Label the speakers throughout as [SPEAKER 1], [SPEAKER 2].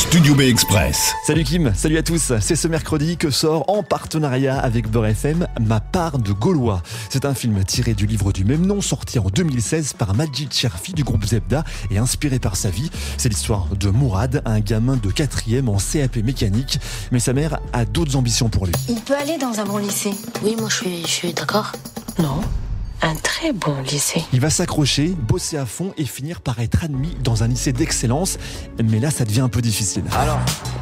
[SPEAKER 1] Studio B Express.
[SPEAKER 2] Salut Kim, salut à tous. C'est ce mercredi que sort en partenariat avec Beurre FM Ma part de Gaulois. C'est un film tiré du livre du même nom, sorti en 2016 par Majid Cherfi du groupe Zebda et inspiré par sa vie. C'est l'histoire de Mourad, un gamin de 4 en CAP mécanique, mais sa mère a d'autres ambitions pour lui.
[SPEAKER 3] Il peut aller dans un bon lycée.
[SPEAKER 4] Oui, moi je suis, je suis d'accord.
[SPEAKER 3] Non un très bon lycée.
[SPEAKER 2] Il va s'accrocher, bosser à fond et finir par être admis dans un lycée d'excellence. Mais là, ça devient un peu difficile.
[SPEAKER 5] Alors,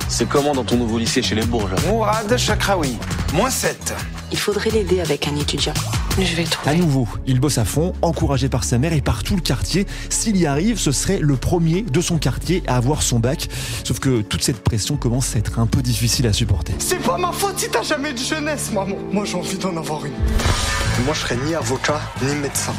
[SPEAKER 5] c'est comment dans ton nouveau lycée chez les Bourges?
[SPEAKER 6] Mourad Chakraoui, moins 7.
[SPEAKER 3] Il faudrait l'aider avec un étudiant. Je vais trouver.
[SPEAKER 2] À nouveau, il bosse à fond, encouragé par sa mère et par tout le quartier. S'il y arrive, ce serait le premier de son quartier à avoir son bac. Sauf que toute cette pression commence à être un peu difficile à supporter.
[SPEAKER 6] C'est pas ma faute si t'as jamais de jeunesse, maman. Moi, j'ai envie d'en avoir une. Moi, je serais ni avocat, ni médecin.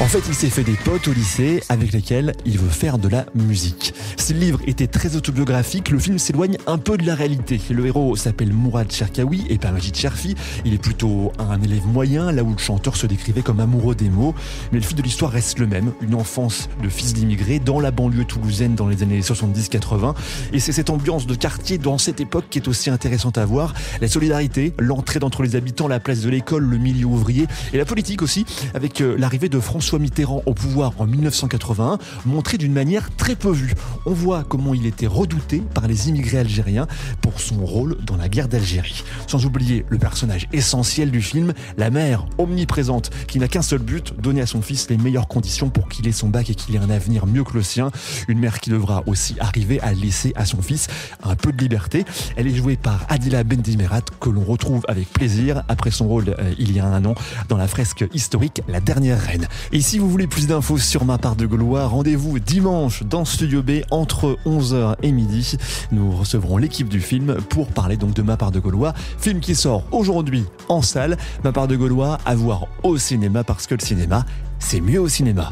[SPEAKER 2] En fait, il s'est fait des potes au lycée avec lesquels il veut faire de la musique. Si le livre était très autobiographique, le film s'éloigne un peu de la réalité. Le héros s'appelle Mourad Cherkaoui et pas Majid Cherfi. Il est plutôt un élève moyen, là où le chanteur se décrivait comme amoureux des mots. Mais le fil de l'histoire reste le même. Une enfance de fils d'immigrés dans la banlieue toulousaine dans les années 70-80. Et c'est cette ambiance de quartier dans cette époque qui est aussi intéressante à voir. La solidarité, l'entraide entre les habitants, la place de l'école, le milieu ouvrier et la politique aussi, avec euh, l'arrivée de François Mitterrand au pouvoir en 1981, montré d'une manière très peu vue. On voit comment il était redouté par les immigrés algériens pour son rôle dans la guerre d'Algérie. Sans oublier le personnage essentiel du film, la mère omniprésente qui n'a qu'un seul but, donner à son fils les meilleures conditions pour qu'il ait son bac et qu'il ait un avenir mieux que le sien. Une mère qui devra aussi arriver à laisser à son fils un peu de liberté. Elle est jouée par Adila Bendimirat que l'on retrouve avec plaisir après son rôle euh, il y a un an dans la fresque historique La Et si vous voulez plus d'infos sur ma part de Gaulois, rendez-vous dimanche dans Studio B entre 11h et midi. Nous recevrons l'équipe du film pour parler donc de ma part de Gaulois, film qui sort aujourd'hui en salle. Ma part de Gaulois à voir au cinéma parce que le cinéma, c'est mieux au cinéma.